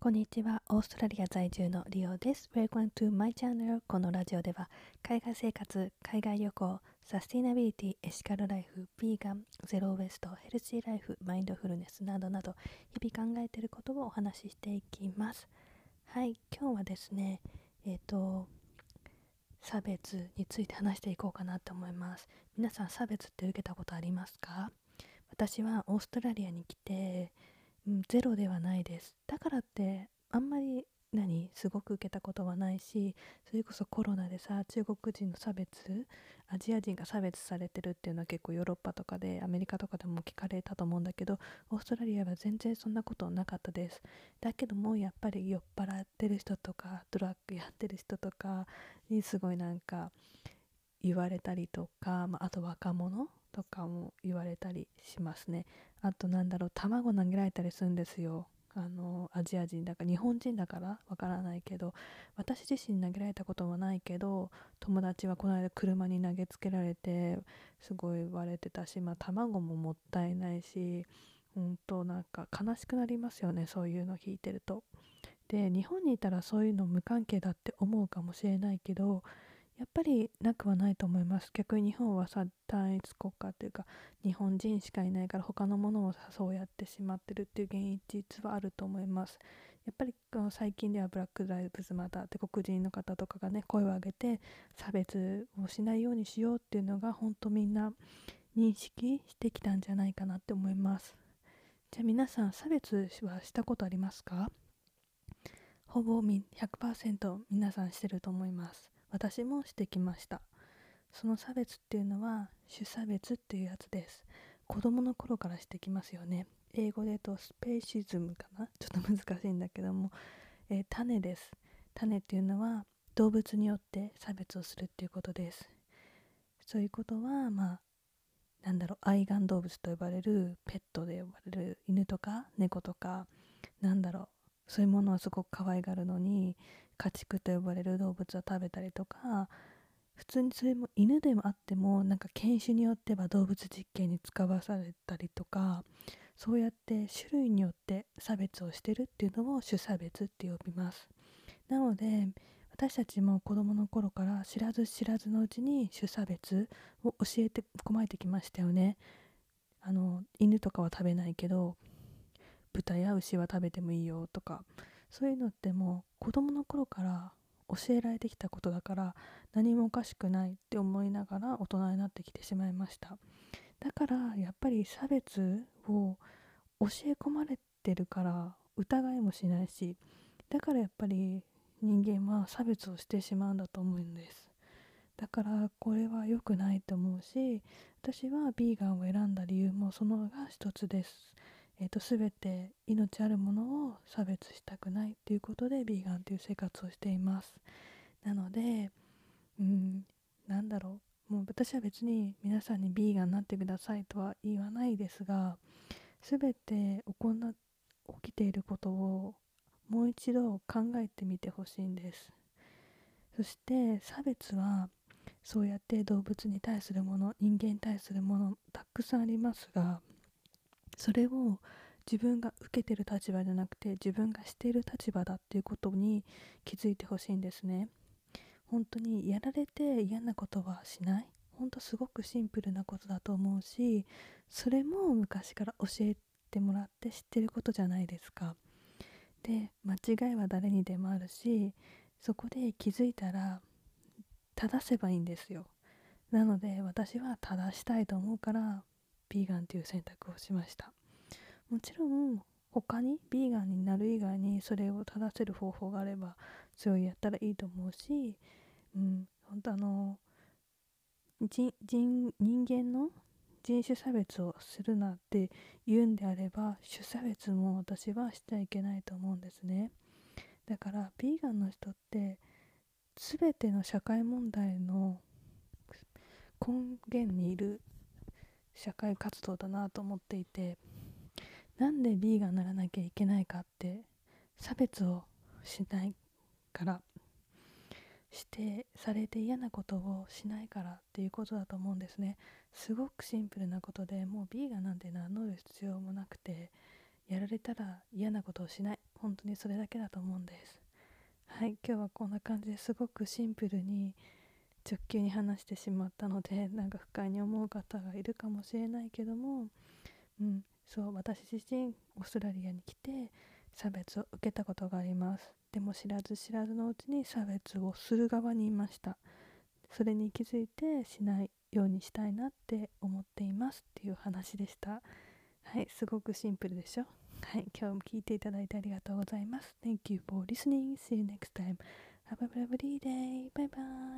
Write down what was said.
こんにちは。オーストラリア在住のリオです。Welcome to my channel. このラジオでは、海外生活、海外旅行、サスティナビリティ、エシカルライフ、ビーガン、ゼロウエスト、ヘルシーライフ、マインドフルネスなどなど、日々考えていることをお話ししていきます。はい、今日はですね、えっ、ー、と、差別について話していこうかなと思います。皆さん、差別って受けたことありますか？私はオーストラリアに来て、うん、ゼロではないです。だからってあんまり何すごく受けたことはないしそれこそコロナでさ中国人の差別アジア人が差別されてるっていうのは結構ヨーロッパとかでアメリカとかでも聞かれたと思うんだけどオーストラリアは全然そんなことなかったです。だけどもやっぱり酔っ払ってる人とかドラッグやってる人とかにすごいなんか言われたりとか、まあ、あと若者とかも言われたりしますね。あとなんだろう卵投げられたりするんですよあのアジア人だから日本人だからわからないけど私自身投げられたことはないけど友達はこの間車に投げつけられてすごい言われてたし、まあ、卵ももったいないし本当なんか悲しくなりますよねそういうの聞いてると。で日本にいたらそういうの無関係だって思うかもしれないけどやっぱりなくはないと思います。逆に日本はさ単一国家っていうか日本人しかいないから他のものをそうやってしまってるっていう現実はあると思います。やっぱりこの最近ではブラック・ライブズマターって黒人の方とかがね声を上げて差別をしないようにしようっていうのが本当みんな認識してきたんじゃないかなって思います。じゃあ皆さん差別はしたことありますか？ほぼ100%皆さんしてると思います。私もしてきました。その差別っていうのは種差別っていうやつです。子供の頃からしてきますよね。英語で言うとスペーシズムかな？ちょっと難しいんだけども、えー、種です。種っていうのは動物によって差別をするっていうことです。そういうことはまあなんだろう。愛玩動物と呼ばれるペットで呼ばれる犬とか猫とかなんだろう。そういうものをすごく可愛がるのに家畜と呼ばれる動物を食べたりとか普通にそれも犬でもあってもなんか犬種によっては動物実験に使わされたりとかそうやって種類によって差別をしてるっていうのを種差別って呼びます。なので私たちも子供の頃から知らず知らずのうちに種差別を教えてこまえてきましたよね。あの犬とかは食べないけど豚や牛は食べてもいいよとかそういうのってもう子供の頃から教えられてきたことだから何もおかしくないって思いながら大人になってきてしまいました。だからやっぱり差別を教え込まれてるから疑いもしないしだからやっぱり人間は差別をしてしまうんだと思うんです。だからこれは良くないと思うし私はビーガンを選んだ理由もそのが一つです。えーと、全て命あるものを差別したくないっていうことでビーガンという生活をしています。なのでうんなんだろう。もう私は別に皆さんにビーガンになってくださいとは言わないですが全て行起きていることをもう一度考えてみてほしいんです。そして差別はそうやって動物に対するもの人間に対するものたくさんありますがそれを自分が受けてる立場じゃなくて自分がしている立場だっていうことに気づいてほしいんですね。本当にやられて嫌なことはしない。本当すごくシンプルなことだと思うしそれも昔から教えてもらって知ってることじゃないですか。で間違いは誰にでもあるしそこで気づいたら正せばいいんですよ。なので私は正したいと思うからビーガンという選択をしました。もちろん他にビーガンになる以外にそれを正せる方法があればそれをやったらいいと思うし、うん、本当あの人人間の人種差別をするなって言うんであれば種差別も私はしちゃいけないと思うんですね。だからビーガンの人って全ての社会問題の根源にいる社会活動だなと思っていてなんで B がならなきゃいけないかって差別をしないからしてされて嫌なことをしないからっていうことだと思うんですね。すごくシンプルなことでもう B がなんて名乗る必要もなくてやられたら嫌なことをしない。本当にそれだけだと思うんです。はい今日はこんな感じですごくシンプルに直球に話してしまったので なんか不快に思う方がいるかもしれないけどもうんそう私自身オーストラリアに来て差別を受けたことがあります。でも知らず知らずのうちに差別をする側にいました。それに気づいてしないようにしたいなって思っていますっていう話でした。はいすごくシンプルでしょ。はい今日も聞いていただいてありがとうございます。Thank you for listening. See you next time. Have a lovely day. Bye bye.